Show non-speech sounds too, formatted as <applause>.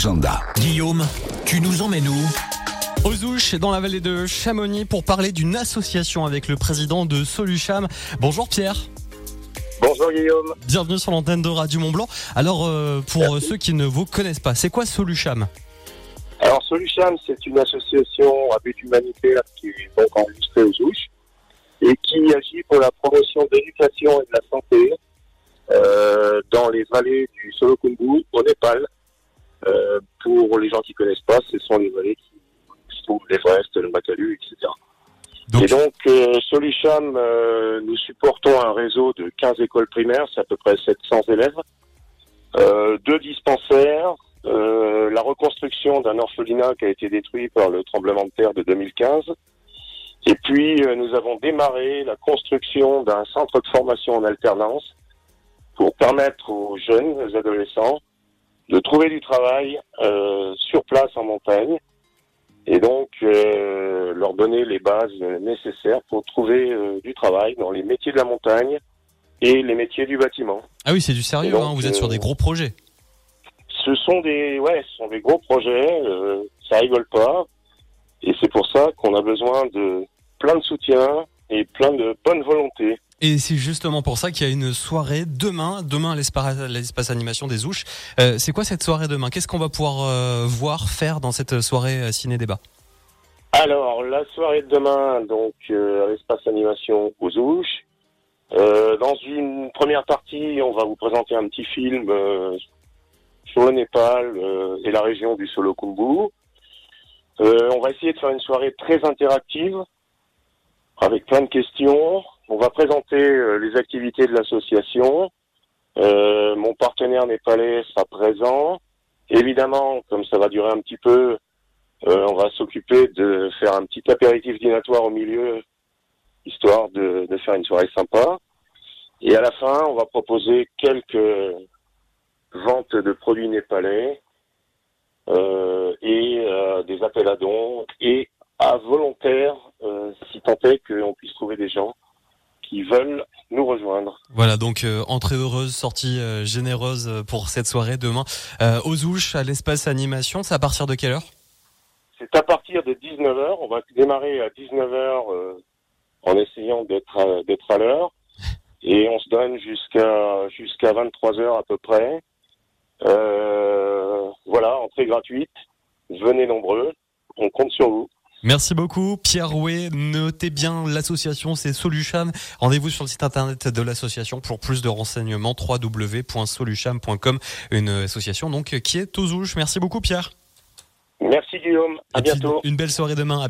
Agenda. Guillaume, tu nous emmènes où Aux Ouches, dans la vallée de Chamonix, pour parler d'une association avec le président de Solucham. Bonjour Pierre. Bonjour Guillaume. Bienvenue sur l'antenne de Radio Mont Blanc. Alors, euh, pour ceux qui ne vous connaissent pas, c'est quoi Solucham? Alors Solucham, c'est une association à but humanitaire qui est donc enregistrée aux Ouches et qui agit pour la promotion de l'éducation et de la santé euh, dans les vallées du Solokumbu au Népal. Pour les gens qui connaissent pas, ce sont les vallées qui se trouvent l'Everest, le Makalu, etc. Donc- Et donc, euh, Solucham, euh, nous supportons un réseau de 15 écoles primaires, c'est à peu près 700 élèves, euh, deux dispensaires, la reconstruction d'un orphelinat qui a été détruit par le tremblement de terre de 2015. Et puis, nous avons démarré la construction d'un centre de formation en alternance pour permettre aux jeunes, aux adolescents, de trouver du travail euh, sur place en montagne et donc euh, leur donner les bases nécessaires pour trouver euh, du travail dans les métiers de la montagne et les métiers du bâtiment. Ah oui, c'est du sérieux, Donc, hein, vous êtes sur euh, des gros projets. Ce sont des ouais, ce sont des gros projets, euh, ça rigole pas et c'est pour ça qu'on a besoin de plein de soutien et plein de bonne volonté. Et c'est justement pour ça qu'il y a une soirée demain, demain à l'espace animation des Ouches. Euh, c'est quoi cette soirée demain? Qu'est-ce qu'on va pouvoir euh, voir, faire dans cette soirée euh, ciné-débat? Alors, la soirée de demain, donc, à l'espace animation aux Ouches. Dans une première partie, on va vous présenter un petit film sur le Népal et la région du Solokumbu. On va essayer de faire une soirée très interactive, avec plein de questions. On va présenter euh, les activités de l'association. Euh, mon partenaire népalais sera présent. Évidemment, comme ça va durer un petit peu, euh, on va s'occuper de faire un petit apéritif dînatoire au milieu, histoire de, de faire une soirée sympa. Et à la fin, on va proposer quelques ventes de produits népalais euh, et euh, des appels à dons et à volontaires, euh, si tant est qu'on puisse trouver des gens qui veulent nous rejoindre. Voilà, donc euh, entrée heureuse, sortie euh, généreuse euh, pour cette soirée demain aux Ouches à l'espace animation. C'est à partir de quelle heure? C'est à partir de 19h. On va démarrer à 19h euh, en essayant d'être à, d'être à l'heure. <laughs> Et on se donne jusqu'à jusqu'à 23h à peu près. Voilà, entrée gratuite. Venez nombreux. On compte sur vous. Merci beaucoup, Pierre Rouet. Notez bien l'association, c'est Solucham. Rendez-vous sur le site internet de l'association pour plus de renseignements www.solucham.com. Une association donc qui est aux Ouches. Merci beaucoup, Pierre. Merci Guillaume. À Et bientôt. Une belle soirée demain.